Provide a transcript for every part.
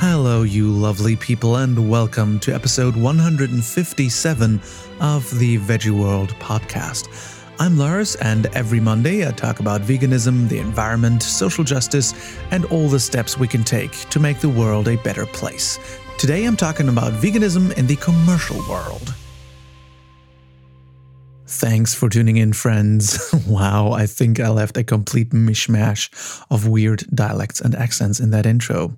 Hello, you lovely people, and welcome to episode 157 of the Veggie World podcast. I'm Lars, and every Monday I talk about veganism, the environment, social justice, and all the steps we can take to make the world a better place. Today I'm talking about veganism in the commercial world. Thanks for tuning in, friends. wow, I think I left a complete mishmash of weird dialects and accents in that intro.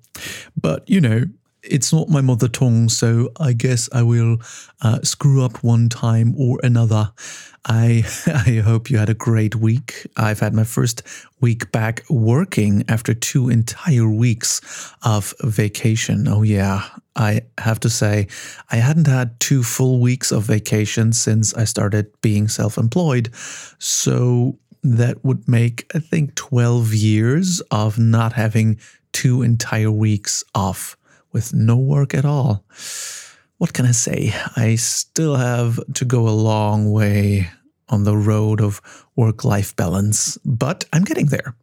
But, you know, it's not my mother tongue, so I guess I will uh, screw up one time or another. I I hope you had a great week. I've had my first week back working after two entire weeks of vacation. Oh yeah, I have to say I hadn't had two full weeks of vacation since I started being self-employed. So that would make I think 12 years of not having two entire weeks off with no work at all. What can I say? I still have to go a long way on the road of work life balance, but I'm getting there.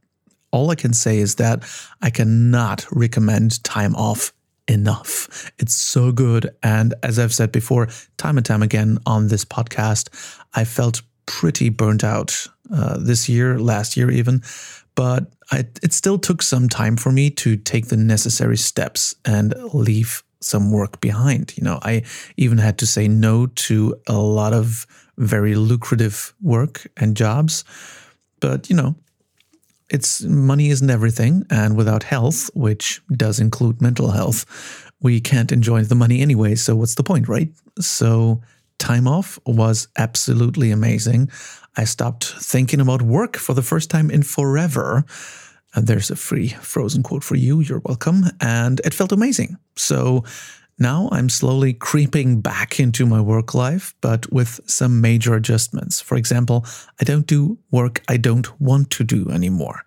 All I can say is that I cannot recommend time off enough. It's so good. And as I've said before, time and time again on this podcast, I felt pretty burnt out uh, this year, last year even. But I, it still took some time for me to take the necessary steps and leave some work behind. You know, I even had to say no to a lot of very lucrative work and jobs. But, you know, it's money isn't everything. And without health, which does include mental health, we can't enjoy the money anyway. So what's the point, right? So time off was absolutely amazing. I stopped thinking about work for the first time in forever. And there's a free frozen quote for you. You're welcome. And it felt amazing. So now I'm slowly creeping back into my work life, but with some major adjustments. For example, I don't do work I don't want to do anymore.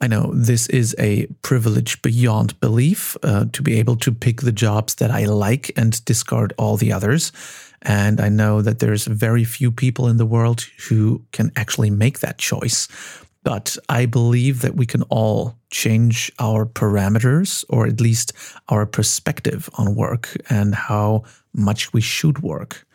I know this is a privilege beyond belief uh, to be able to pick the jobs that I like and discard all the others. And I know that there's very few people in the world who can actually make that choice. But I believe that we can all change our parameters or at least our perspective on work and how much we should work.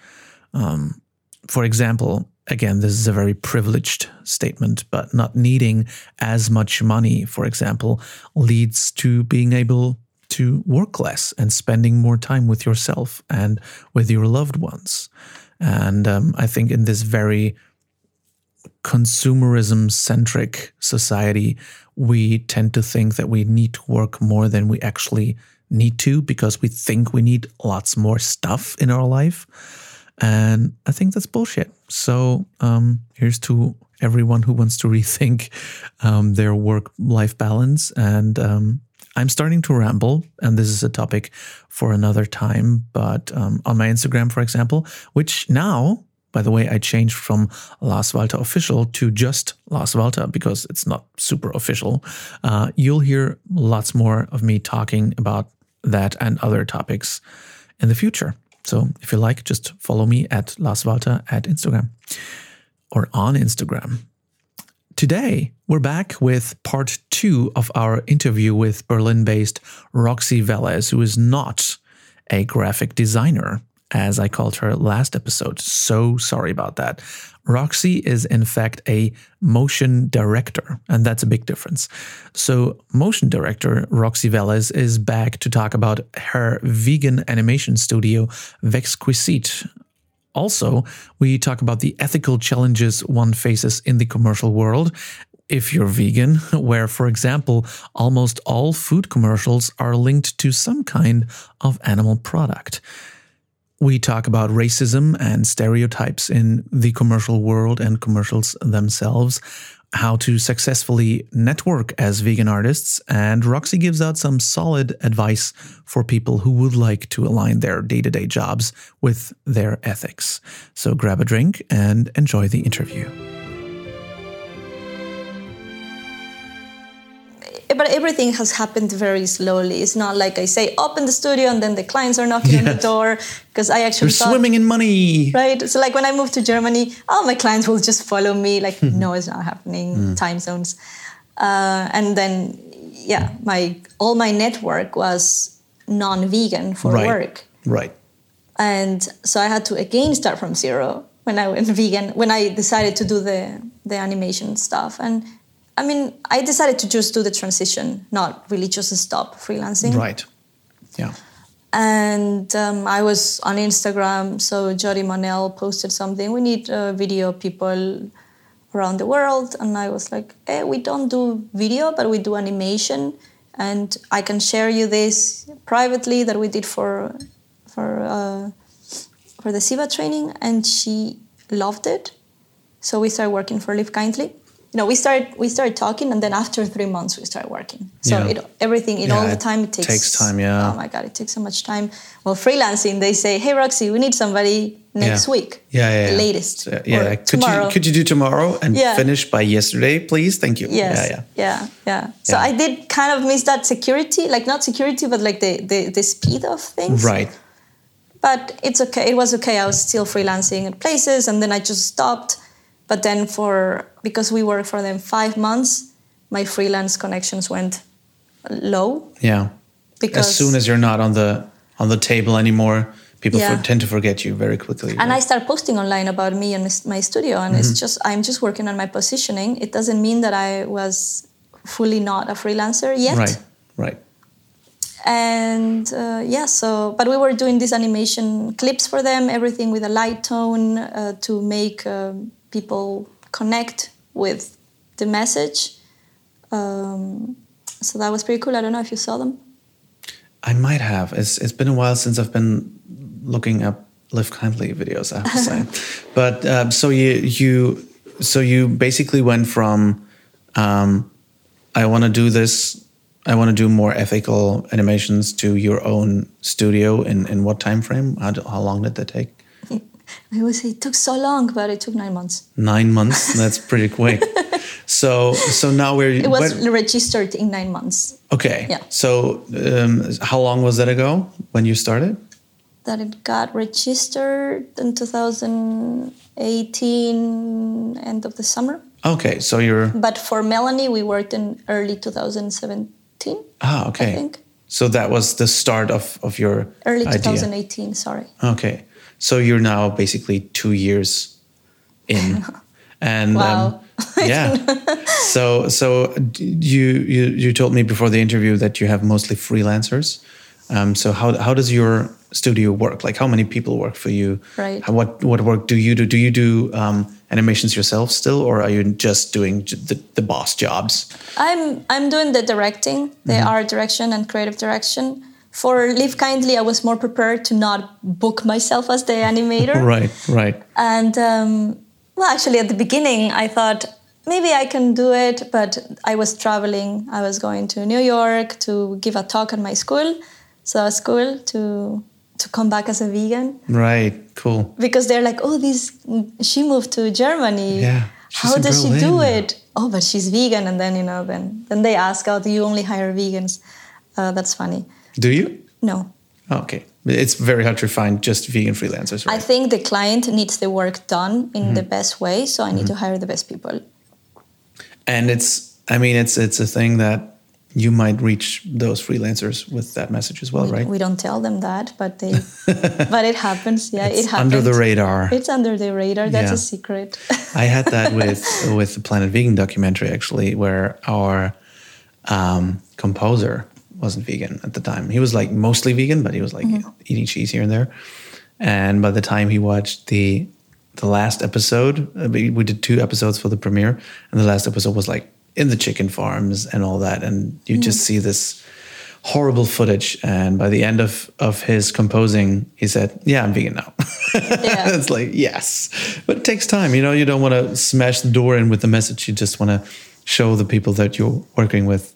Um, for example, again, this is a very privileged statement, but not needing as much money, for example, leads to being able to work less and spending more time with yourself and with your loved ones. And um, I think in this very consumerism centric society, we tend to think that we need to work more than we actually need to because we think we need lots more stuff in our life. And I think that's bullshit. So um, here's to everyone who wants to rethink um, their work life balance. And um, I'm starting to ramble, and this is a topic for another time. But um, on my Instagram, for example, which now, by the way, I changed from Lars Walter official to just Lars Walter because it's not super official. Uh, you'll hear lots more of me talking about that and other topics in the future. So if you like, just follow me at Lars Walter at Instagram or on Instagram. Today, we're back with part two of our interview with Berlin based Roxy Velez, who is not a graphic designer, as I called her last episode. So sorry about that. Roxy is, in fact, a motion director, and that's a big difference. So, motion director Roxy Velez is back to talk about her vegan animation studio, Vexquisit. Also, we talk about the ethical challenges one faces in the commercial world if you're vegan, where, for example, almost all food commercials are linked to some kind of animal product. We talk about racism and stereotypes in the commercial world and commercials themselves, how to successfully network as vegan artists, and Roxy gives out some solid advice for people who would like to align their day to day jobs with their ethics. So grab a drink and enjoy the interview. But everything has happened very slowly. It's not like I say open the studio and then the clients are knocking yes. on the door because I actually You're thought, swimming in money, right? So like when I moved to Germany, all my clients will just follow me. Like mm-hmm. no, it's not happening. Mm. Time zones, uh, and then yeah, my all my network was non-vegan for right. work Right. and so I had to again start from zero when I went vegan when I decided to do the the animation stuff and I mean I decided to just do the transition not really just stop freelancing Right. Yeah. and um, I was on Instagram so Jody Manel posted something we need uh, video people around the world and I was like hey we don't do video but we do animation and I can share you this privately that we did for for uh, for the CEVA training, and she loved it. So we started working for Live Kindly. You know, we started we started talking, and then after three months, we started working. So Yeah. it, everything, in Yeah, all the time, it takes, takes time, yeah. Oh my god, it takes so much time. Well, freelancing, they say, "Hey, Roxy, we need somebody next Yeah. week. Yeah, yeah, the latest. So, yeah. Could tomorrow." you could you do tomorrow and Yeah. finish by yesterday, please? Thank you. Yes. Yeah, yeah. Yeah. Yeah. So. I did kind of miss that security, like not security, but like the the, the speed of things. Right. but it's okay it was okay i was still freelancing at places and then i just stopped but then for because we worked for them five months my freelance connections went low Yeah. because As soon as you're not on the on the table anymore, people Yeah. for, tend to forget you very quickly. and i start posting online about me and my studio and Mm-hmm. it's just i'm just working on my positioning it doesn't mean that i was fully not a freelancer yet right. Right. and uh, yeah so but we were doing these animation clips for them everything with a light tone uh, to make um people connect with the message um, so that was pretty cool i don't know if you saw them I might have. It's it's been a while since I've been looking up Live Kindly videos. I have to say, but um, so you you so you basically went from um, I want to do this. I want to do more ethical animations to your own studio. In in what time frame? How, how long did that take? I always say it took so long but it took nine months Nine months. That's pretty quick. So so now we're it was when- registered in nine months okay. Yeah. So um, how long was that ago when you started? that it got registered in 2018 end of the summer Okay, so you're but for melanie we worked in early 2017 ah okay. I think. So that was the start of of your early idea. 2018 sorry Okay, so you're now basically two years in, and Wow. um, yeah. so so you you you told me before the interview that you have mostly freelancers. Um, so how how does your studio work? Like how many people work for you? Right. How, what what work do you do? Do you do um, animations yourself still, or are you just doing the, the boss jobs? I'm I'm doing the directing, the Mm-hmm. art direction and creative direction. For Live Kindly, I was more prepared to not book myself as the animator. Right, right. And um, well, actually, at the beginning, I thought maybe I can do it, but I was traveling. I was going to New York to give a talk at my school, so it was cool to to come back as a vegan Right, cool. because they're like, oh, this she moved to Germany. Yeah, How does she do it? Oh, but she's vegan, and then you know, then then they ask, oh, do you only hire vegans? Uh, that's funny. Do you? No, Oh, okay. It's very hard to find just vegan freelancers, I think the client needs the work done in Mm-hmm. the best way, so I need to hire the best people. and it's, I mean, it's it's a thing that you might reach those freelancers with that message as well, we, right? we don't tell them that, but they, but it happens. Yeah, It's it happens. under the radar. It's under the radar. That's Yeah. a secret. I had that with with the Planet Vegan documentary actually, where our um, composer wasn't vegan at the time. He was like mostly vegan, but he was like Mm-hmm. eating cheese here and there. And by the time he watched the the last episode, uh, we, did two episodes for the premiere, and the last episode was like in the chicken farms and all that, and you just Mm. see this horrible footage. And by the end of of his composing, he said, "Yeah, I'm vegan now." Yeah. it's like yes, but it takes time. You know, you don't want to smash the door in with the message. You just want to show the people that you're working with.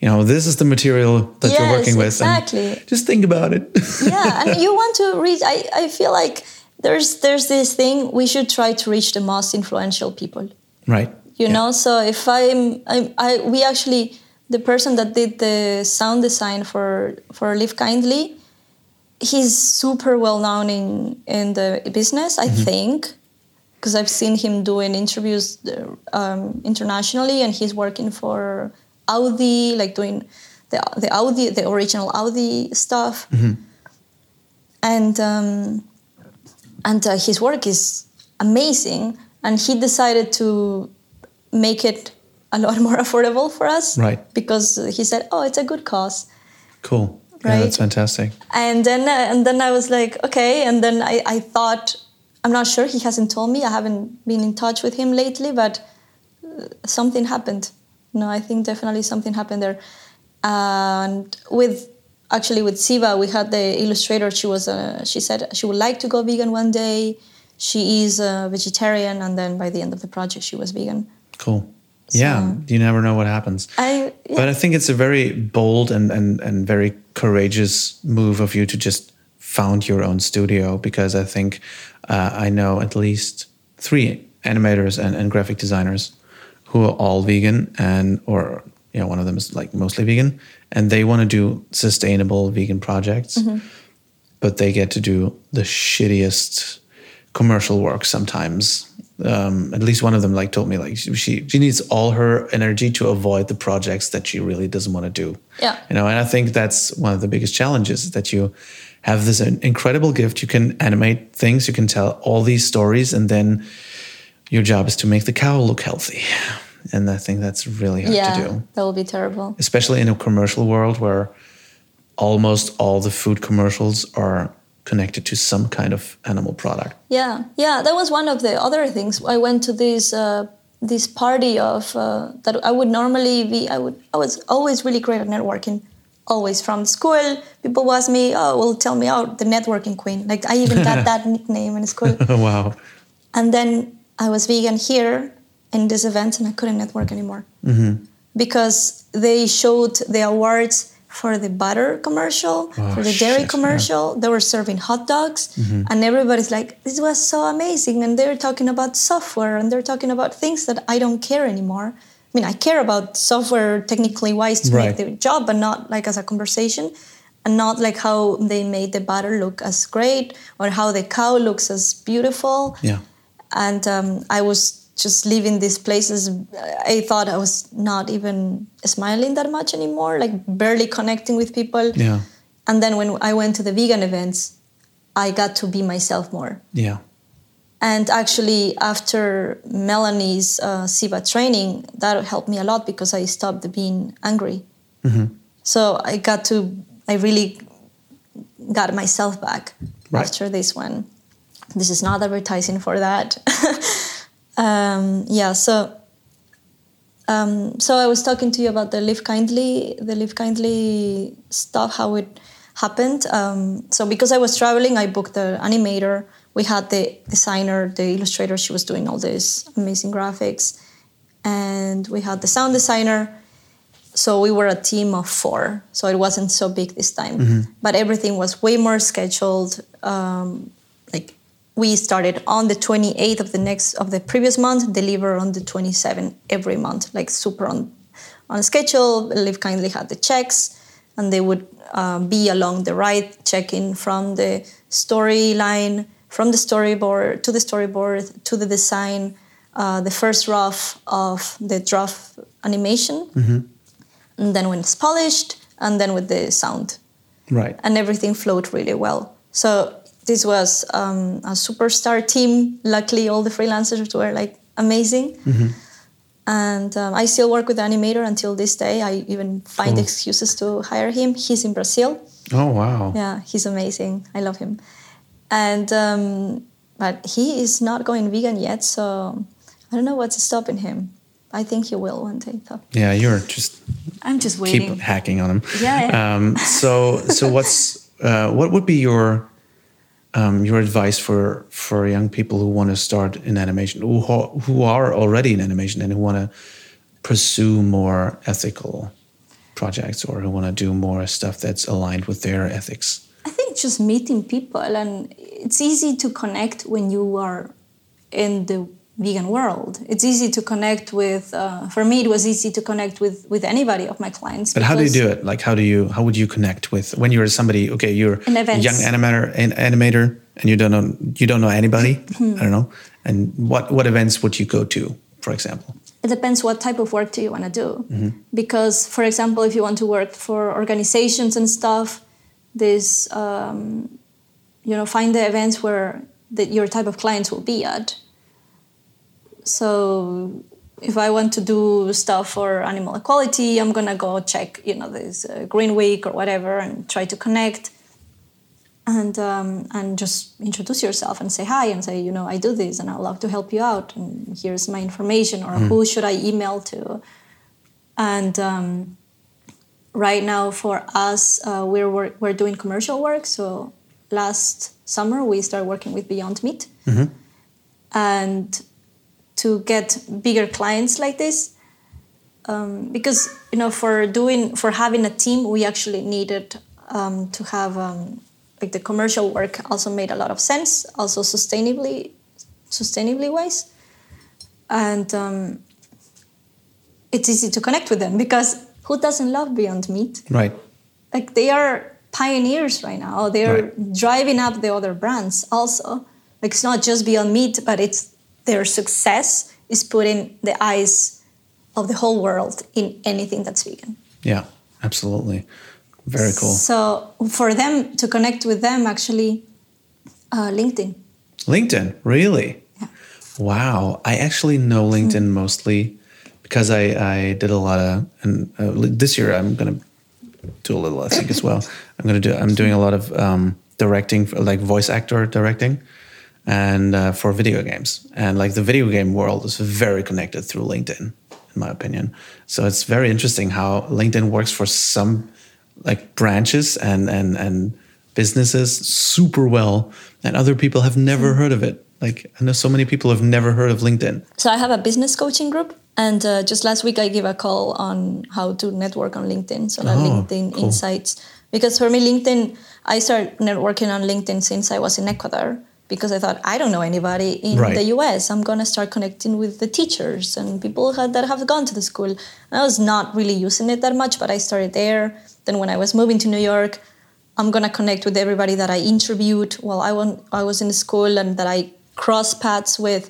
You know, this is the material that you're working with. and exactly. just think about it. yeah, and you want to reach. I, I feel like there's there's this thing we should try to reach the most influential people. right. you Yeah. know so if i'm I, I we actually the person that did the sound design for for live kindly he's super well known in in the business i think because i've seen him doing interviews um, internationally and he's working for audi like doing the the Audi, the original Audi stuff, and um, and uh, his work is amazing. And he decided to make it a lot more affordable for us, Right. Because he said, "Oh, it's a good cause." Cool. Yeah, that's fantastic. And then uh, and then I was like, okay. And then I, I thought, I'm not sure. He hasn't told me. I haven't been in touch with him lately, but uh, something happened. No, I think definitely something happened there. And with actually with CEVA, we had the illustrator. She was uh, she said she would like to go vegan one day. She is a vegetarian, and then by the end of the project, she was vegan. Cool. yeah, you never know what happens. I yeah. But I think it's a very bold and, and, and very courageous move of you to just found your own studio because I think uh, I know at least three animators and, and graphic designers who are all vegan and or you know one of them is like mostly vegan and they want to do sustainable vegan projects but they get to do the shittiest commercial work sometimes. Um, at least one of them like told me like she she needs all her energy to avoid the projects that she really doesn't want to do. Yeah. you know, and I think that's one of the biggest challenges that you have this incredible gift. You can animate things, you can tell all these stories, and then your job is to make the cow look healthy. And I think that's really hard yeah, to do that will be terrible. especially in a commercial world where almost all the food commercials are connected to some kind of animal product. Yeah, yeah, that was one of the other things. I went to this uh, this party of uh, that I would normally be. I would I was always really great at networking. Always from school, people would ask me, "Oh, well, tell me out the networking queen." Like I even got that nickname in school. wow. And then I was vegan here in this event, and I couldn't network anymore mm-hmm. because they showed the awards for the butter commercial, Oh, for the dairy shit, commercial. They were serving hot dogs, mm-hmm. and everybody's like, "This was so amazing!" And they're talking about software, and they're talking about things that I don't care anymore. I mean, I care about software technically wise to Right. make the job, but not like as a conversation. And not like how they made the butter look as great or how the cow looks as beautiful Yeah. And um, I was just leaving these places. I thought I was not even smiling that much anymore, like barely connecting with people. Yeah. And then when I went to the vegan events, I got to be myself more. Yeah. And actually, after Melanie's uh, CEVA training, that helped me a lot because I stopped being angry. Mm-hmm. So I got to, I really got myself back Right. after this one. This is not advertising for that. um, yeah, so. Um, so I was talking to you about the Live Kindly, the Live Kindly stuff, how it happened. Um, so because I was traveling, I booked the animator. We had the designer, the illustrator. She was doing all these amazing graphics, and we had the sound designer. So we were a team of four. So it wasn't so big this time, but everything was way more scheduled. Um, like we started on the 28th of the next of the previous month, deliver on the 27th every month, like super on on schedule. Live Kindly had the checks, and they would um, be along the right, checking from the storyline, from the storyboard to the storyboard to the design, uh, the first rough of the draft animation, and then when it's polished, and then with the sound Right. and everything flowed really well. So this was um, a superstar team. Luckily, all the freelancers were like amazing. And um, I still work with the animator until this day. I even find Cool. excuses to hire him. He's in Brazil. Oh wow. Yeah, he's amazing. I love him. And um, but he is not going vegan yet, so I don't know what's stopping him. I think he will one day. Though. Yeah, you're just I'm just waiting. keep hacking on him. Yeah, yeah. Um, so so what's uh, what would be your um, your advice for for young people who want to start in animation, who ho- who are already in animation and who want to pursue more ethical projects or who want to do more stuff that's aligned with their ethics? I think just meeting people, and it's easy to connect when you are in the vegan world. It's easy to connect with. Uh, for me, it was easy to connect with with anybody of my clients. But how do you do it? Like, how do you how would you connect with when you're somebody? Okay, you're In a young animator, an animator, and you don't know you don't know anybody. Hmm. I don't know. And what what events would you go to, for example? it depends what type of work do you want to do. Because, for example, if you want to work for organizations and stuff, this um, you know find the events where that your type of clients will be at. So if I want to do stuff for animal equality, I'm gonna go check, you know, this uh, Green Week or whatever, and try to connect, and um, and just introduce yourself and say hi and say, you know, I do this and I'd love to help you out, and here's my information or who should I email to, and um, right now for us, uh, we're we're doing commercial work. So last summer we started working with Beyond Meat, and to get bigger clients like this um, because you know for doing for having a team we actually needed um, to have um, like the commercial work also made a lot of sense also sustainably sustainably wise and um, it's easy to connect with them because who doesn't love beyond meat Right. like they are pioneers right now. They're Right. driving up the other brands also. Like it's not just Beyond Meat, but it's their success is putting the eyes of the whole world in anything that's vegan. Yeah. Absolutely. Very cool. So for them to connect with them, actually, uh, LinkedIn. LinkedIn, really? Yeah. Wow. I actually know LinkedIn mostly because I, I did a lot of, and uh, this year I'm going to do a little, I think, as well. I'm going to do, I'm doing a lot of um, directing, for, like voice actor directing and uh, for video games. And like the video game world is very connected through LinkedIn, in my opinion. So it's very interesting how LinkedIn works for some like branches and, and, and businesses super well and other people have never heard of it like i know so many people have never heard of linkedin So I have a business coaching group, and uh, just last week I gave a call on how to network on LinkedIn. So Oh, LinkedIn cool. insights, because for me LinkedIn, I started networking on LinkedIn since I was in Ecuador. Because I thought I don't know anybody in Right. the U.S. I'm gonna start connecting with the teachers and people that have gone to the school. I was not really using it that much, but I started there. Then when I was moving to New York, I'm gonna connect with everybody that I interviewed while I, went, I was in school and that I cross paths with.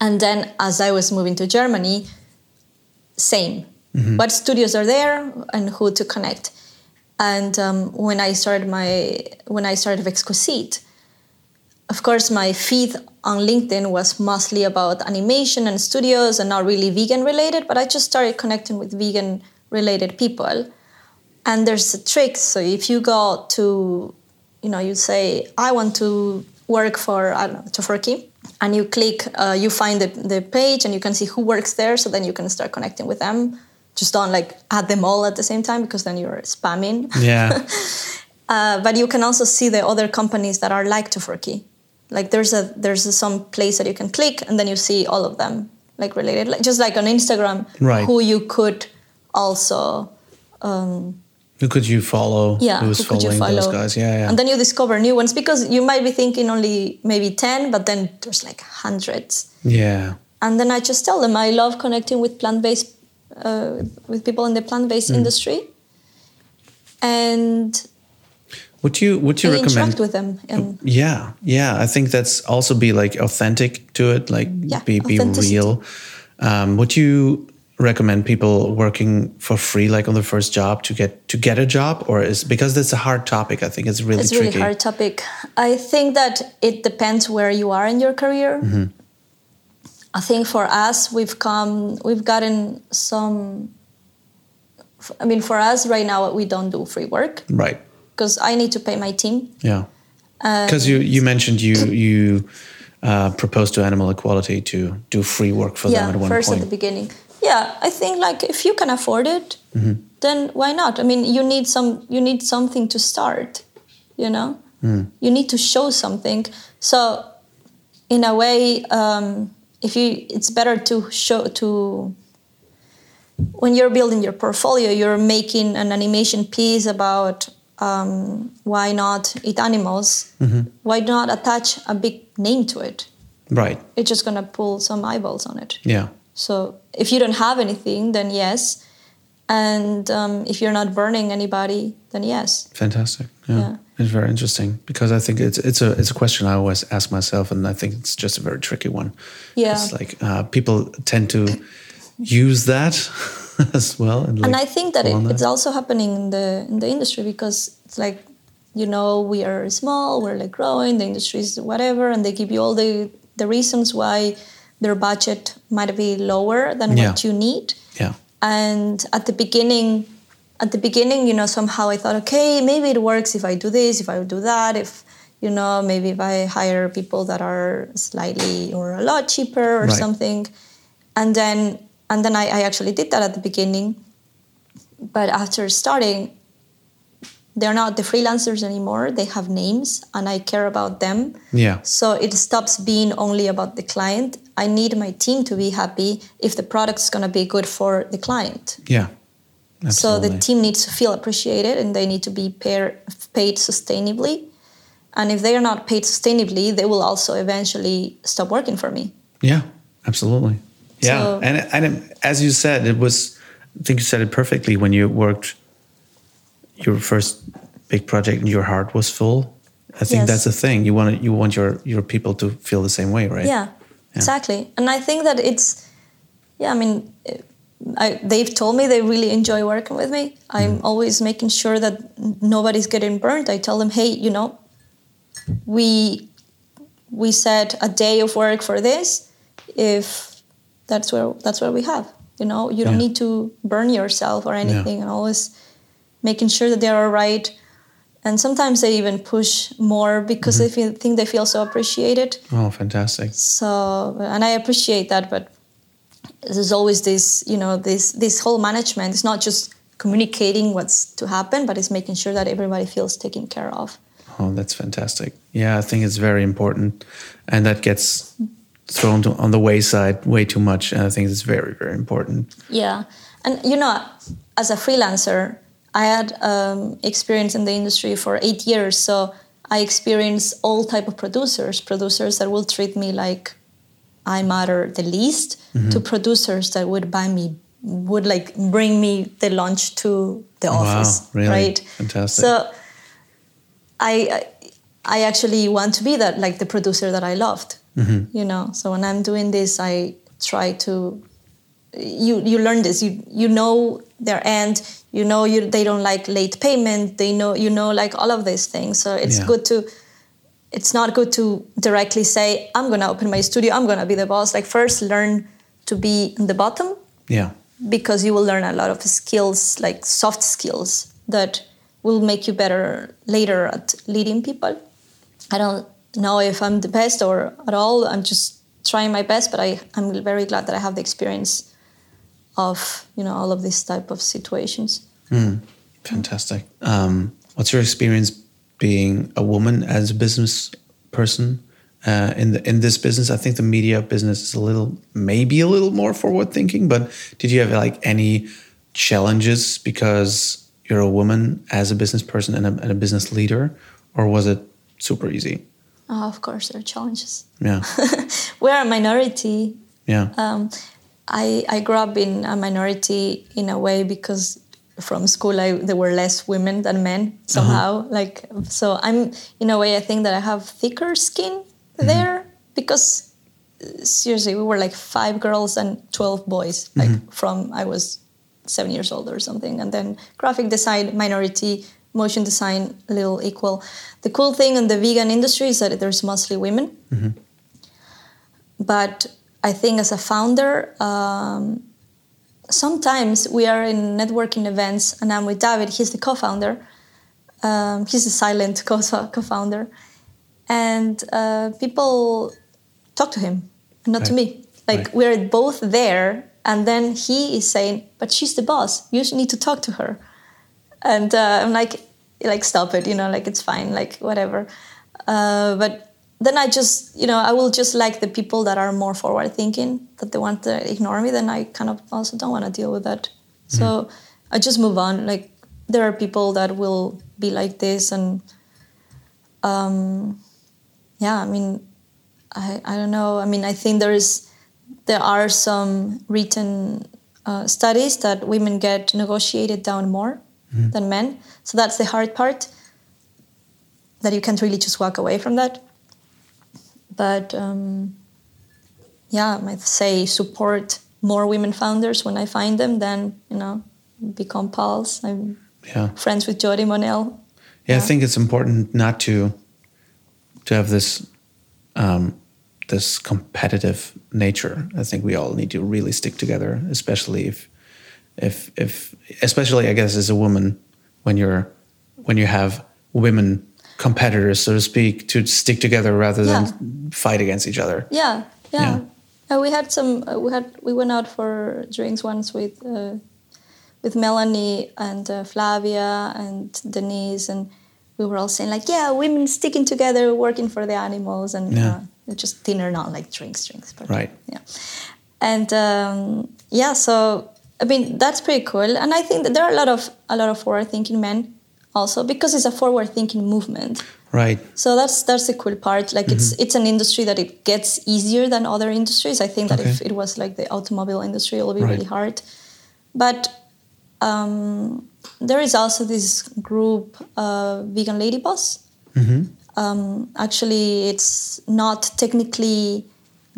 And then as I was moving to Germany, same. What studios are there and who to connect. And um, when I started my when I started Vexquisit, of course my feed on LinkedIn was mostly about animation and studios and not really vegan related, but I just started connecting with vegan related people. And there's a trick. So if you go to, you know, you say, I want to work for, I don't know, Tofurky, and you click, uh, you find the, the page and you can see who works there. So then you can start connecting with them. Just don't like add them all at the same time because then you're spamming. yeah Uh, but you can also see the other companies that are like Tofurky. Like there's a there's a, some place that you can click and then you see all of them like related, like, just like on Instagram, Right. who you could also who could you follow? Yeah who's who could you following those guys? Yeah yeah. And then you discover new ones because you might be thinking only maybe 10 but then there's like hundreds. Yeah. And then i just tell them i love connecting with plant-based uh, with people in the plant-based Hmm. industry. And, would you would you and recommend? interact with them and yeah yeah. I think that's also be like authentic to it like Yeah, be, be real. Um, would you recommend people working for free like on their first job to get to get a job? Or is because that's a hard topic i think it's really it's tricky. really hard topic. I think that it depends where you are in your career. Mm-hmm. i think for us we've come we've gotten some i mean for us right now we don't do free work. Right because i need to pay my team. Yeah. Because you you mentioned you you uh, proposed to animal equality to do free work for yeah them at one first point. at the beginning. Yeah i think like if you can afford it Mm-hmm. then why not? I mean you need some you need something to start you know? Mm. you need to show something. So in a way um, if you it's better to show to when you're building your portfolio you're making an animation piece about um, why not eat animals Mm-hmm. why not attach a big name to it right it's just gonna pull some eyeballs on it yeah so if you don't have anything, then yes. And um, if you're not burning anybody, then yes. Fantastic. Yeah. Yeah. It's very interesting because I think it's it's a it's a question I always ask myself, and I think it's just a very tricky one. Yeah. It's like uh, people tend to use that as well. And, like, and I think that, it, it's also happening in the in the industry because it's like you know we are small, we're like growing, the industry is whatever, and they give you all the the reasons why their budget might be lower than Yeah. what you need. Yeah. And at the beginning, at the beginning, you know, somehow I thought, okay, maybe it works if I do this, if I do that, if you know, maybe if I hire people that are slightly or a lot cheaper or Right. something. And then and then I, I actually did that at the beginning. But after starting, they're not the freelancers anymore. They have names and I care about them. Yeah. So it stops being only about the client. I need my team to be happy if the product's going to be good for the client. Yeah. absolutely. So the team needs to feel appreciated and they need to be pair, paid sustainably. And if they are not paid sustainably, they will also eventually stop working for me. Yeah, absolutely. Yeah, So- and and as you said, it was. I think you said it perfectly when you worked your first big project and your heart was full. I think Yes. that's the thing. You want you want your your people to feel the same way, right? Yeah, exactly. And I think that it's, yeah, I mean, I, they've told me they really enjoy working with me. I'm mm. always making sure that nobody's getting burnt. I tell them, hey, you know, we we set a day of work for this. If that's where that's where we have. You know, you don't Yeah. need to burn yourself or anything, and always making sure that they're all right. And sometimes they even push more because mm-hmm. they feel, think they feel so appreciated. Oh, fantastic. So, and I appreciate that, but there's always this, you know, this this whole management. It's not just communicating what's to happen, but it's making sure that everybody feels taken care of. Oh, that's fantastic. Yeah, I think it's very important, and that gets thrown to, on the wayside way too much. And I think it's very, very important. Yeah, and you know, as a freelancer, I had um, experience in the industry for eight years, so I experienced all type of producers. Producers that will treat me like I matter the least, to producers that would buy me, would like bring me the lunch to the office. Wow, really? right? Fantastic. So, I. I I actually want to be that like the producer that I loved, Mm-hmm. you know. So when I'm doing this, I try to you you learn this you you know their end you know you they don't like late payment they know you know like all of these things so it's Yeah. good to it's not good to directly say i'm going to open my studio i'm going to be the boss like first learn to be in the bottom Yeah. because you will learn a lot of skills like soft skills that will make you better later at leading people i don't know if i'm the best or at all i'm just trying my best but I, i'm very glad that i have the experience of you know all of these type of situations Fantastic. Um, what's your experience being a woman as a business person uh, in the in this business? I think the media business is a little, maybe a little more forward thinking. But did you have like any challenges because you're a woman as a business person and a, and a business leader, or was it super easy? Oh, of course there are challenges. Yeah, we're a minority. Yeah, um, I, I grew up in a minority in a way because from school I, there were less women than men uh-huh. somehow. Like so i'm in a way i think that i have thicker skin mm-hmm. there because seriously we were like five girls and 12 boys like mm-hmm. from i was seven years old or something. And then graphic design minority motion design a little equal the cool thing in the vegan industry is that there's mostly women but I think as a founder, um, sometimes we are in networking events, and I'm with David. He's the co-founder. Um, he's a silent co- co-founder, and uh, people talk to him, not to me. Like Right. we're both there, and then he is saying, "But she's the boss. You need to talk to her." And uh, I'm like, like stop it, you know, like it's fine, like whatever. Uh, but then I just, you know, I will just like the people that are more forward thinking, that they want to ignore me, then I kind of also don't want to deal with that. So I just move on. Like there are people that will be like this and um yeah, I mean I I don't know. I mean I think there is there are some written uh, studies that women get negotiated down more than men. So that's the hard part that you can't really just walk away from that but um, yeah, I might say support more women founders when I find them, then you know, become pals. I'm Yeah. friends with Jody Monell. Yeah, I think it's important not to to have this um, this competitive nature. I think we all need to really stick together, especially if if if especially I guess as a woman when you're when you have women competitors, so to speak, to stick together rather than fight against each other. Yeah, yeah. Yeah. Uh, we had some. Uh, we had we went out for drinks once with uh, with Melanie and uh, Flavia and Denise, and we were all saying like, yeah, women sticking together, working for the animals, and Yeah. uh, just dinner, not like drinks, drinks, but Right. yeah. And um, yeah, so I mean that's pretty cool, and I think that there are a lot of a lot of forward-thinking men also because it's a forward-thinking movement. Right. So that's that's the cool part. Like it's Mm-hmm. it's an industry that it gets easier than other industries. I think that if it was like the automobile industry, it would be Right. really hard. But um, there is also this group, uh, Vegan Lady Boss. Mm-hmm. Um, actually, it's not technically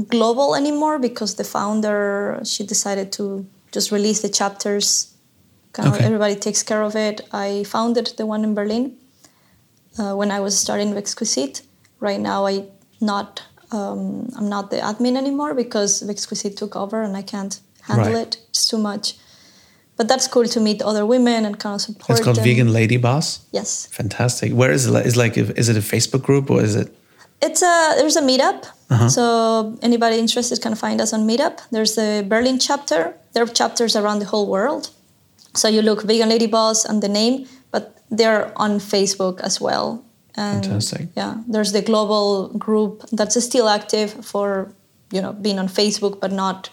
global anymore because the founder she decided to just release the chapters. Kind of Okay. everybody takes care of it. I founded the one in Berlin uh, when I was starting Vexquisit. Right now, I not um, I'm not the admin anymore because Vexquisit took over and I can't handle Right. it. It's too much. But that's cool to meet other women and kind of support. It's called them. Vegan Lady Boss. Yes, Fantastic. Where is it? Is like is it a Facebook group or is it? It's a there's a meetup. Uh-huh. So anybody interested can find us on Meetup. There's the Berlin chapter. There are chapters around the whole world. So you look Vegan Lady Boss and the name, but they're on Facebook as well. And Fantastic. Yeah, there's the global group that's still active for you know being on Facebook, but not.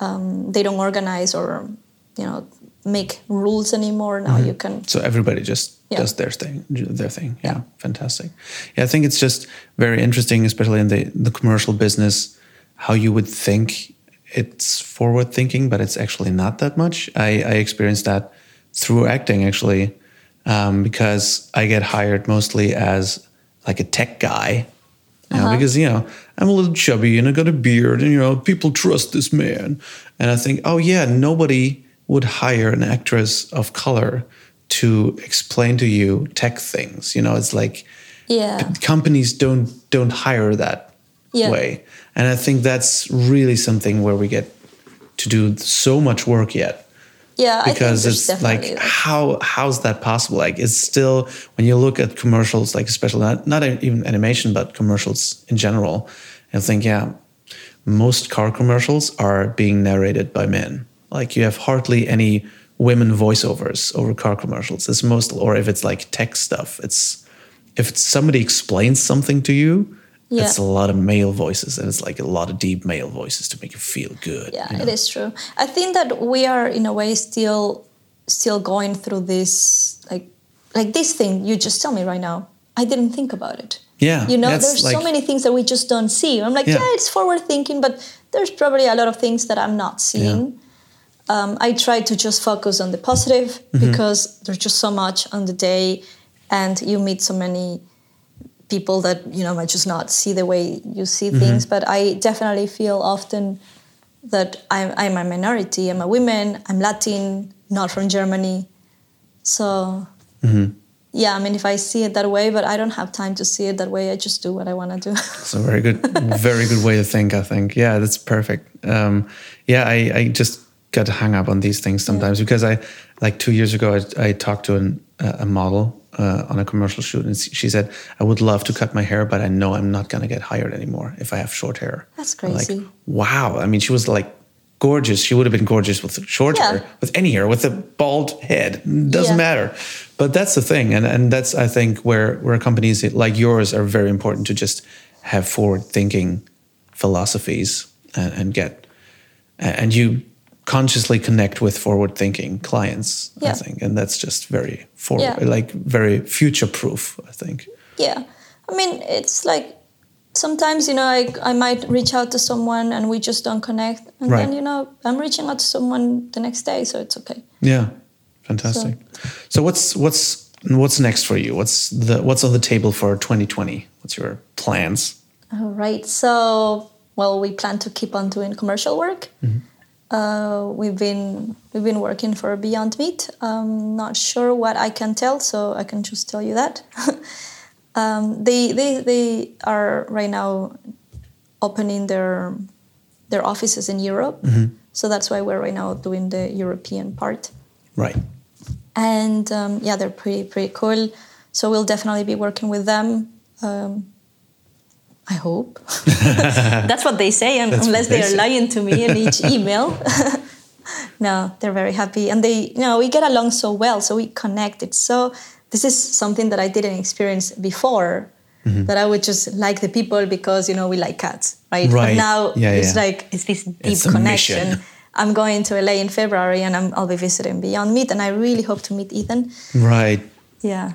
Um, they don't organize or you know make rules anymore. Now you can. So everybody just Yeah. does their thing, their thing. Yeah, fantastic. Yeah, I think it's just very interesting, especially in the the commercial business, how you would think it's forward thinking, but it's actually not that much. I, I experienced that through acting actually, um, because I get hired mostly as like a tech guy. You know, Uh-huh. because you know I'm a little chubby and I got a beard, and you know people trust this man. And I think, oh yeah, nobody would hire an actress of color to explain to you tech things. You know, it's like Yeah. companies don't don't hire that Yeah. way, and I think that's really something where we get to do so much work yet Yeah. because it's like how how's that possible like it's still when you look at commercials like especially not, not even animation but commercials in general i think yeah most car commercials are being narrated by men like you have hardly any women voiceovers over car commercials. It's most or if it's like tech stuff it's if it's somebody explains something to you Yeah. it's a lot of male voices and it's like a lot of deep male voices to make you feel good yeah you know? it is true. I think that we are in a way still still going through this like like this thing you just tell me right now. I didn't think about it. Yeah you know there's so many things that we just don't see. I'm like Yeah. yeah, it's forward thinking but there's probably a lot of things that i'm not seeing um, i try to just focus on the positive Mm-hmm. because there's just so much on the day and you meet so many people that you know might just not see the way you see Mm-hmm. things but i definitely feel often that I'm, I'm a minority i'm a woman i'm latin not from germany so Mm-hmm. yeah i mean if i see it that way but i don't have time to see it that way i just do what i want to do It's a very good, very good way to think. I think, yeah, that's perfect. Um, yeah, I, I just got hung up on these things sometimes because I, like two years ago, I, I talked to an, a model uh, on a commercial shoot, and she said, "I would love to cut my hair, but I know I'm not gonna get hired anymore if I have short hair." That's I'm crazy. Like, wow. I mean, she was like gorgeous. She would have been gorgeous with short Yeah. hair, with any hair, with a bald head. Doesn't Yeah. matter. But that's the thing, and and that's I think where where companies like yours are very important to just have forward thinking philosophies and, and get and you consciously connect with forward thinking clients. I think, and that's just very forward, Yeah. like very future proof. I think. yeah i mean it's like sometimes you know I, I might reach out to someone and we just don't connect and Right. then you know i'm reaching out to someone the next day so it's okay Yeah, fantastic. So, what's what's what's next for you? What's the what's on the table for 2020? What's your plans? All right. So, well, we plan to keep on doing commercial work. Mm-hmm. Uh, we've been we've been working for Beyond Meat. Um, not sure what I can tell, so I can just tell you that. um, they, they they are right now opening their their offices in Europe, so that's why we're right now doing the European part. Right. And um, yeah, they're pretty pretty cool. So we'll definitely be working with them. Um, I hope. That's what they say, and unless they they are say. lying to me in each email. no, they're very happy, and they, you know, we get along so well, so we connect. It's so. This is something that I didn't experience before. Mm-hmm. That I would just like the people because you know we like cats, right? Right. But now Yeah, it's yeah. like it's this deep It's connection. I'm going to LA in February, and I'm, I'll be visiting Beyond Meat, and I really hope to meet Ethan. Right. Yeah.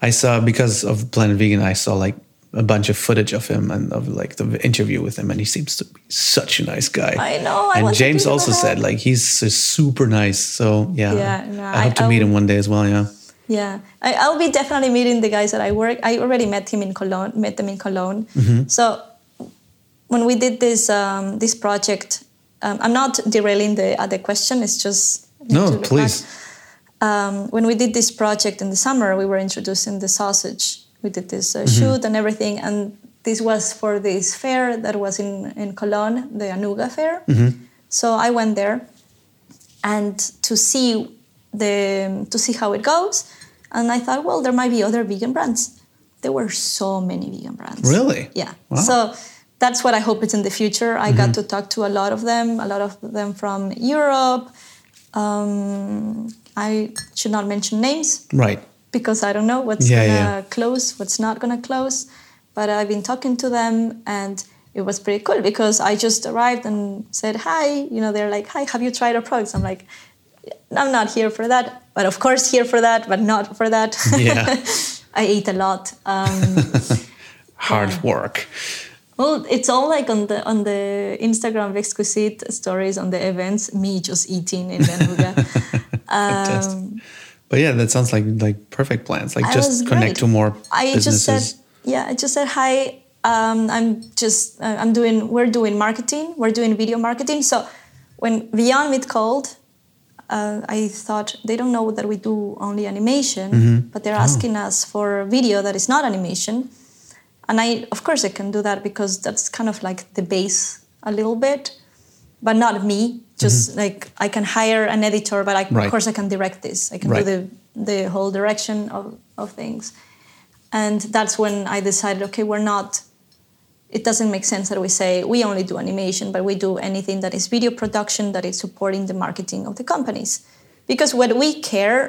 I saw because of Planet Vegan, I saw like a bunch of footage of him and of like the interview with him, and he seems to be such a nice guy. I know, I and James also said like he's super nice. So yeah, Yeah, no, I hope I- to meet him one day as well. Yeah. Yeah, I, I'll be definitely meeting the guys that I work. I already met him in Cologne. Met them in Cologne. Mm-hmm. So when we did this um, this project, um, I'm not derailing the other question. It's just No, please. Um, when we did this project in the summer, we were introducing the sausage. We did this uh, Mm-hmm. shoot and everything, and this was for this fair that was in in Cologne, the Anuga fair. Mm-hmm. So I went there, and to see the to see how it goes, and I thought, well, there might be other vegan brands. There were so many vegan brands. Really? Yeah. Wow. Mm-hmm. So that's what I hope it's in the future. I got to talk to a lot of them, a lot of them from Europe. Um, I should not mention names Right. Because I don't know what's Yeah, gonna yeah. close, what's not gonna close. But I've been talking to them, and it was pretty cool because I just arrived and said hi. You know, they're like, "Hi, have you tried our products?" I'm like, "I'm not here for that, but of course here for that, but not for that." Yeah. I ate a lot. Um, Hard work. well, it's all like on the on the Instagram Vexquisit stories on the events. Me just eating in Anuga. Fantastic. um, But yeah, that sounds like like perfect plans. Like I just connect great. to more I businesses. just said, yeah, I just said hi. Um, I'm just, uh, I'm doing, we're doing marketing. We're doing video marketing. So when Beyond Meat called, uh, I thought they don't know that we do only animation, Mm-hmm. but they're Oh. asking us for video that is not animation. And I, of course, I can do that because that's kind of like the base a little bit, but not me. Just like I can hire an editor, but I, Mm-hmm. Right. of course I can direct this. I can Right. do the the whole direction of, of things. And that's when I decided, okay, we're not. It doesn't make sense that we say we only do animation, but we do anything that is video production that is supporting the marketing of the companies. Because what we care,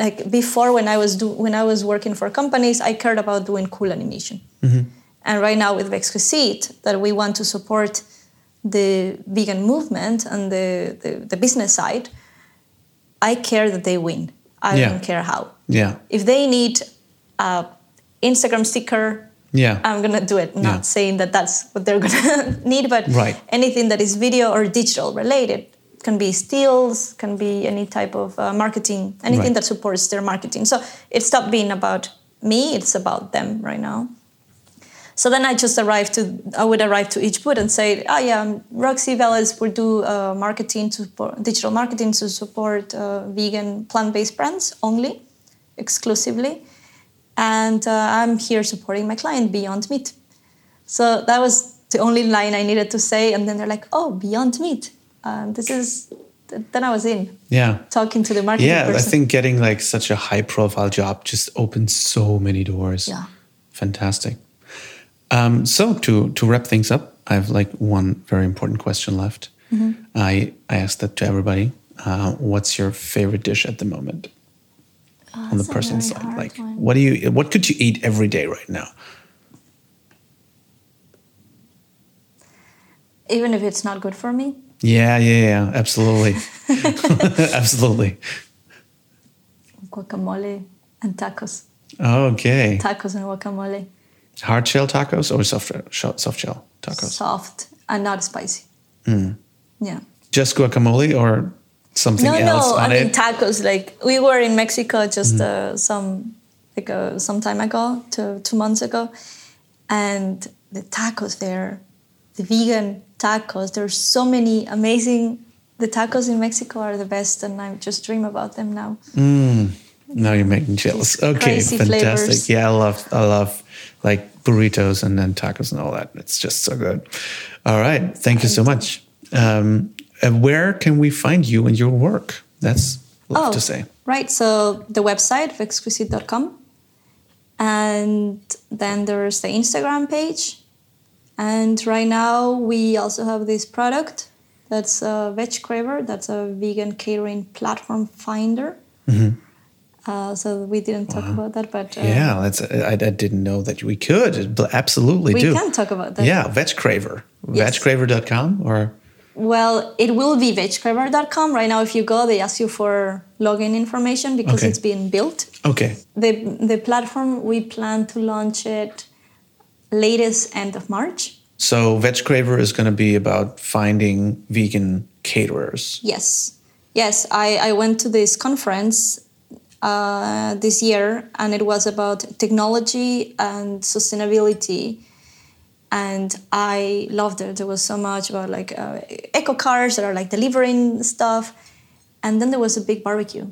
like before when I was do, when I was working for companies, I cared about doing cool animation. And right now with Vexquisit, that we want to support the vegan movement and the, the, the business side, I care that they win. I Yeah. don't care how. Yeah. If they need a Instagram sticker, Yeah. I'm gonna do it. Not Yeah. saying that that's what they're gonna need, but Right. anything that is video or digital related can be stills, can be any type of uh, marketing, anything Right. that supports their marketing. So it stopped being about me; it's about them right now. So then I just arrived to, I would arrive to each booth and say, oh yeah, I'm Roxy Velez will do uh, marketing to support, digital marketing to support uh, vegan plant-based brands only, exclusively. And uh, I'm here supporting my client, Beyond Meat. So that was the only line I needed to say. And then they're like, oh, Beyond Meat. Um, this is, th- then I was in Yeah. talking to the marketing Yeah, I think getting like such a high profile job just opens so many doors. Yeah. Fantastic. Um, so to to wrap things up, I have like one very important question left. Mm-hmm. I I asked that to everybody. Uh, what's your favorite dish at the moment on the that's a person's very side? Like, one. what do you what could you eat every day right now? Even if it's not good for me, Yeah, yeah, yeah, absolutely, absolutely. guacamole and tacos. Okay, Tacos and guacamole. Hard shell tacos or soft shell, soft shell tacos? soft and not spicy. Hmm. Yeah. Just guacamole or something No, else no. on I mean it? tacos. Like we were in Mexico just uh, some like uh, some time ago, two two months ago, and the tacos there, the vegan tacos. There's so many amazing the tacos in Mexico are the best, and I just dream about them now. Now you're making jealous. Okay, crazy fantastic. flavors. Yeah, I love I love like burritos and then tacos and all that. It's just so good. All right, thank you so much. Um, uh, where can we find you and your work? That's love to say. Right. So the website, vexquisit.com. And then there's the Instagram page. And right now we also have this product that's a Veg Craver. That's a vegan catering platform finder. Uh, so we didn't talk about that, but uh. Yeah, that's I, I didn't know that we could. Absolutely we do. can talk about that. Yeah, Vegcraver. Yes. Vegcraver.com or Well, it will be vegcraver.com. Right now, if you go, they ask you for login information because Okay. it's being built. okay. The, the platform, we plan to launch it latest end of March. So Vegcraver is going to be about finding vegan caterers. Yes. Yes, I, I went to this conference uh, this year and it was about technology and sustainability. And I loved it. There was so much about like uh, eco cars that are like delivering stuff. And then there was a big barbecue.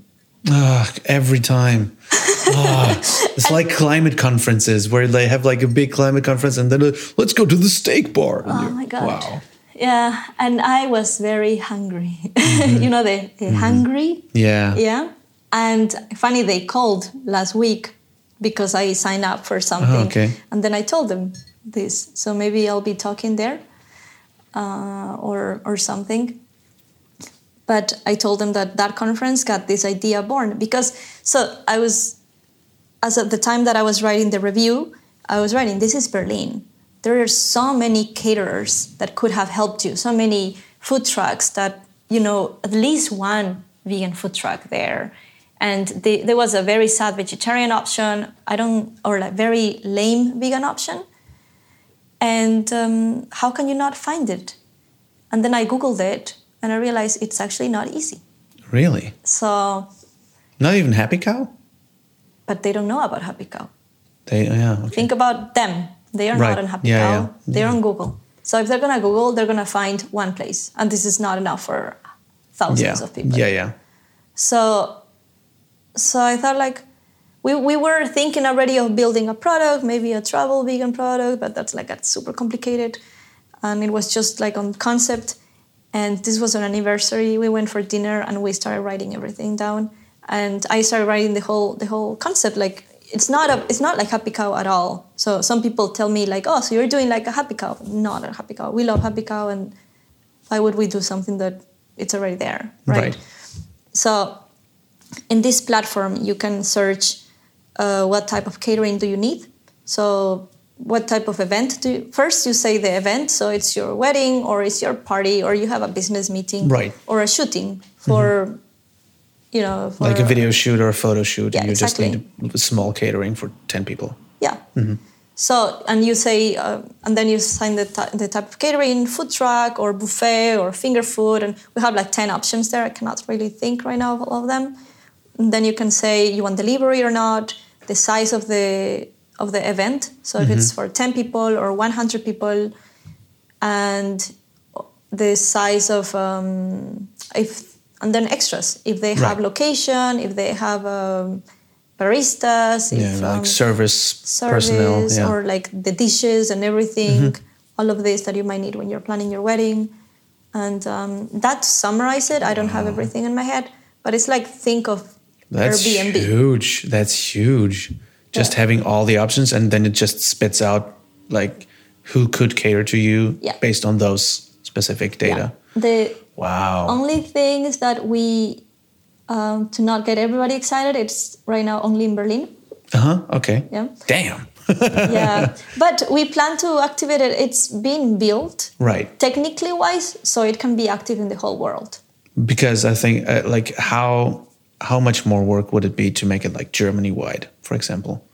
Ah, every time. Ah, it's like climate conferences where they have like a big climate conference and then uh, let's go to the steak bar. Oh my God. Wow. Yeah, and I was very hungry. you know, the, the hungry. Yeah. Yeah. And funny, they called last week because I signed up for something. Oh, okay. And then I told them this. So maybe I'll be talking there uh, or, or something. But I told them that that conference got this idea born because, so I was, as at the time that I was writing the review, I was writing, this is Berlin. There are so many caterers that could have helped you, so many food trucks that, you know, at least one vegan food truck there. And they, there was a very sad vegetarian option, I don't, or like very lame vegan option. And um, how can you not find it? And then I Googled it and I realized it's actually not easy. Really? So, Not even Happy Cow? but they don't know about Happy Cow. They yeah. Okay. Think about them. They are Right. not on Happy Yeah, Cow. yeah. They're Yeah. on Google. So if they're gonna Google, they're gonna find one place, and this is not enough for thousands of people. Yeah, yeah. So, so I thought like, we, we were thinking already of building a product, maybe a travel vegan product, but that's like that's super complicated, and it was just like on concept. And this was an anniversary. We went for dinner and we started writing everything down. And I started writing the whole the whole concept. Like it's not a it's not like Happy Cow at all. So some people tell me like, oh, so you're doing like a Happy Cow? Not a Happy Cow. We love Happy Cow, and why would we do something that it's already there, right? Right. So in this platform, you can search uh, what type of catering do you need. So what type of event do you, first you say the event, so it's your wedding or it's your party or you have a business meeting, Right. Or a shooting for, you know, for, Like a video shoot or a photo shoot, Yeah, and you exactly. just need a small catering for ten people. Yeah. So, and you say, uh, and then you sign the, ty- the type of catering, food truck or buffet or finger food. And we have like 10 options there. I cannot really think right now of all of them. Then you can say you want delivery or not, the size of the of the event. So if it's for 10 people or 100 people, and the size of um, if and then extras if they have Right. location, if they have um, baristas, Yeah, if like um, service, service personnel. Yeah. or like the dishes and everything, all of this that you might need when you're planning your wedding. And um, that summarize it. I don't have everything in my head, but it's like think of That's Airbnb. huge. That's huge. Just Yeah. having all the options and then it just spits out like who could cater to you Yeah. based on those specific data. Yeah. The Wow. only thing is that we um, to not get everybody excited. It's right now only in Berlin. Uh huh. Okay. Yeah. Damn. yeah, but we plan to activate it. It's being built right. technically wise, so it can be active in the whole world. Because I think uh, like how how much more work would it be to make it like Germany wide, for example?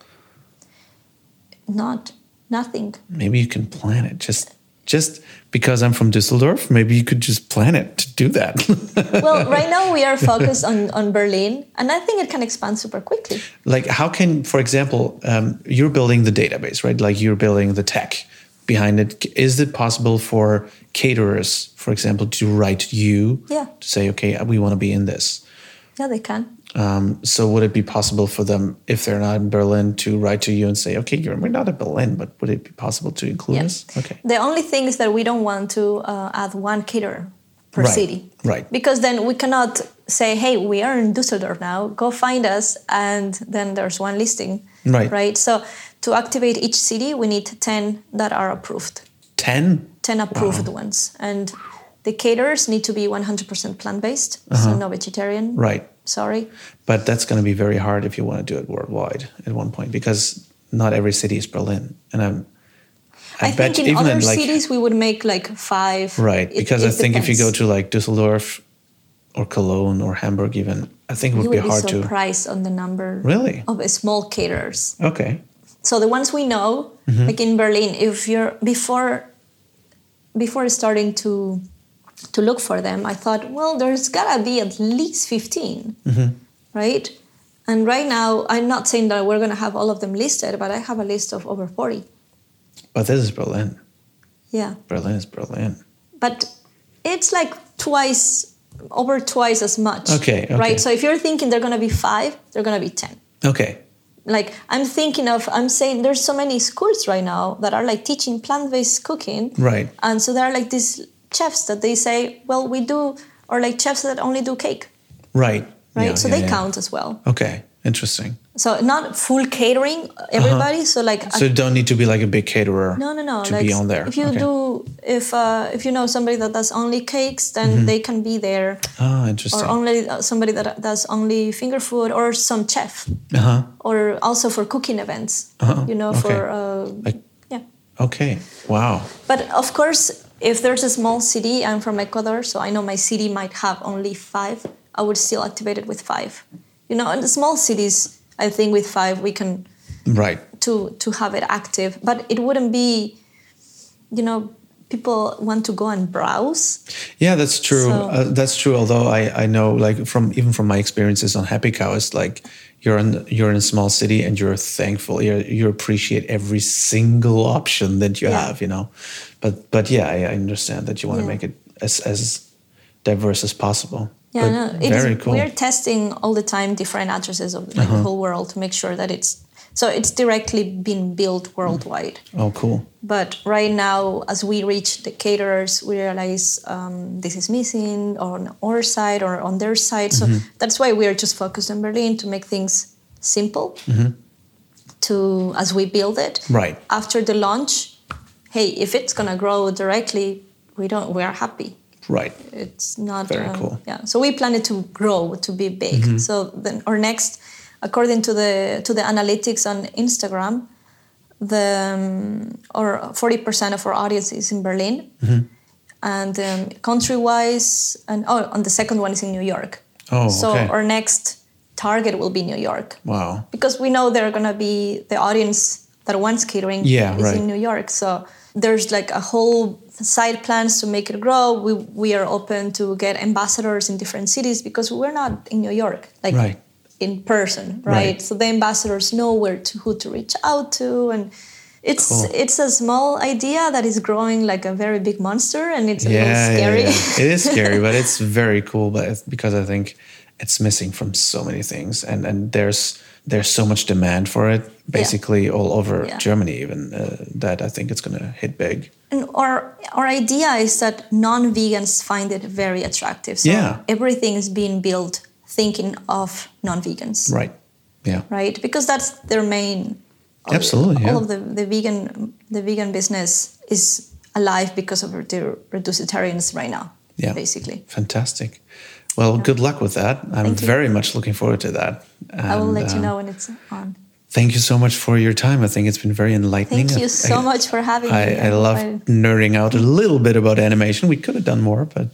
Not nothing. Maybe you can plan it just just because I'm from Düsseldorf. Maybe you could just plan it to do that. well, right now we are focused on, on Berlin, and I think it can expand super quickly. like how can for example um, you're building the database right like you're building the tech behind it. Is it possible for caterers, for example, to write you Yeah. to say, okay, we want to be in this? Yeah, they can. Um, so would it be possible for them, if they're not in Berlin, to write to you and say, okay, you're, we're not in Berlin, but would it be possible to include Yeah. us? Okay. The only thing is that we don't want to uh, add one caterer per Right, city. right. Because then we cannot say, hey, we are in Dusseldorf now, go find us, and then there's one listing. Right. Right. So to activate each city, we need 10 that are approved, 10? 10 approved ones. And the caterers need to be 100% plant based, so no vegetarian. Uh-huh. Right. Sorry. But that's going to be very hard if you want to do it worldwide at one point because not every city is Berlin. And I'm, I, bet think in even other in like, cities we would make like five. right, It- because it I think if you go to like Dusseldorf or Cologne or Hamburg, even, I think it would you be would be hard to. surprised on the number Really? of small caterers. Okay. So the ones we know, Mm-hmm. like in Berlin, if you're before before starting to to look for them, I thought, well, there's gotta be at least 15 Mm-hmm. right? And right now, I'm not saying that we're gonna have all of them listed, but I have a list of over 40. But this is Berlin. Yeah, Berlin is Berlin. but it's like twice over twice as much. Okay, okay. Right. So if you're thinking they're gonna be five, they're gonna be 10. Okay. like i'm thinking of i'm saying there's so many schools right now that are like teaching plant-based cooking Right. and so there are like these chefs that they say well we do or like chefs that only do cake Right. right Yeah, so yeah, they yeah. count as well Okay. Interesting. so not full catering everybody so like Uh-huh. So you don't need to be like a big caterer no no no to like be on there. if you okay. do if uh, if you know somebody that does only cakes then they can be there Ah, or only uh, somebody that does only finger food or some chef uh-huh. or also for cooking events Uh-huh, you know okay. for uh, Like- yeah Okay. Wow. But of course, if there's a small city, I'm from Ecuador, so I know my city might have only five. I would still activate it with five. You know, in the small cities, I think with five we can Right. to to have it active. But it wouldn't be, you know, people want to go and browse. Yeah, that's true. So- uh, that's true. Although I, I know, like from even from my experiences on Happy Cow, it's like you're in you're in a small city and you're thankful. You you appreciate every single option that you Yeah. have. You know, but but yeah, I, I understand that you want to Yeah. make it as as diverse as possible. Yeah, no, very cool. We're testing all the time different addresses of like, uh-huh. the whole world to make sure that it's so it's directly been built worldwide. Oh, cool. But right now, as we reach the caterers, we realize um, this is missing on our side or on their side. So Mm-hmm. that's why we are just focused on Berlin to make things simple. Mm-hmm. To as we build it, Right. after the launch, hey, if it's gonna grow directly, we don't. We are happy. Right. It's not Very um, cool. Mm-hmm. Yeah. So we plan it to grow to be big. So then our next, according to the to the analytics on Instagram, the um, or forty percent of our audience is in Berlin, Mm-hmm. and um, country wise, and oh, and the second one is in New York. Oh, so okay. our next target will be New York Wow. because we know they're gonna be the audience that wants catering Yeah, is right. in New York. So there's like a whole side plans to make it grow. We we are open to get ambassadors in different cities because we're not in New York, like Right. In person, right? Right. So the ambassadors know where to who to reach out to and. It's Cool. it's a small idea that is growing like a very big monster, and it's a Yeah, little yeah, scary. yeah. it is scary, but it's very cool. But it's because I think it's missing from so many things, and and there's there's so much demand for it, basically all over. Germany, even uh, that I think it's going to hit big. And our our idea is that non-vegans find it very attractive. So Yeah. everything is being built thinking of non-vegans, Right. Yeah. right? Because that's their main. Absolutely, All yeah. of the, the vegan the vegan business is alive because of the reducetarians right now. Yeah. Basically, Fantastic. Well, good luck with that. I'm Thank you. very much looking forward to that. I will And, let you uh, know when it's on. Thank you so much for your time. I think it's been very enlightening. Thank you so I- much for having me. I, I love nerding out a little bit about animation. We could have done more, but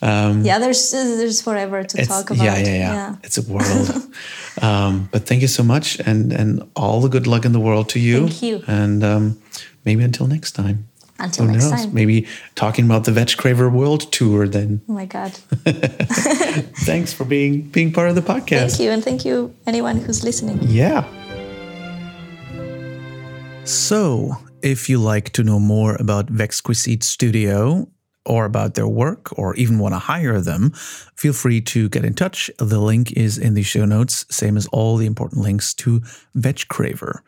um, Yeah, there's there's forever to talk about. yeah, yeah, yeah, It's a world. um, but thank you so much, and and all the good luck in the world to you. Thank you. And um, maybe until next time. Until Who next knows? time. Maybe talking about the Veg Craver World Tour. Then Oh my god. thanks for being being part of the podcast. Thank you, and thank you anyone who's listening. Yeah. So, if you like to know more about Vexquisit Studio or about their work or even want to hire them, feel free to get in touch. The link is in the show notes, same as all the important links to Veg Craver.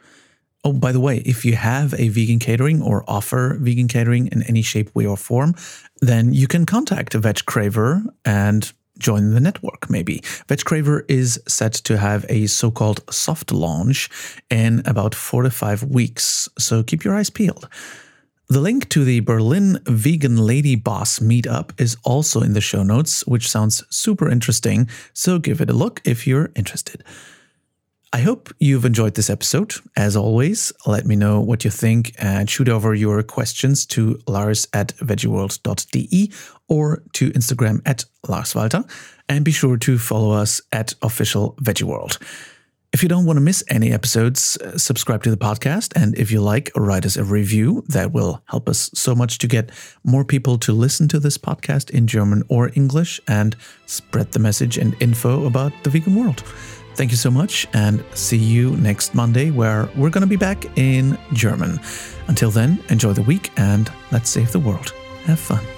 Oh, by the way, if you have a vegan catering or offer vegan catering in any shape, way, or form, then you can contact Veg Craver and join the network, maybe. VegCraver is set to have a so called soft launch in about four to five weeks, so keep your eyes peeled. The link to the Berlin Vegan Lady Boss meetup is also in the show notes, which sounds super interesting, so give it a look if you're interested. I hope you've enjoyed this episode. As always, let me know what you think and shoot over your questions to lars at veggieworld.de or to Instagram at larswalter. And be sure to follow us at official veggieworld. If you don't want to miss any episodes, uh, subscribe to the podcast. And if you like, write us a review. That will help us so much to get more people to listen to this podcast in German or English and spread the message and info about the vegan world. Thank you so much and see you next Monday where we're going to be back in German. Until then, enjoy the week and let's save the world. Have fun.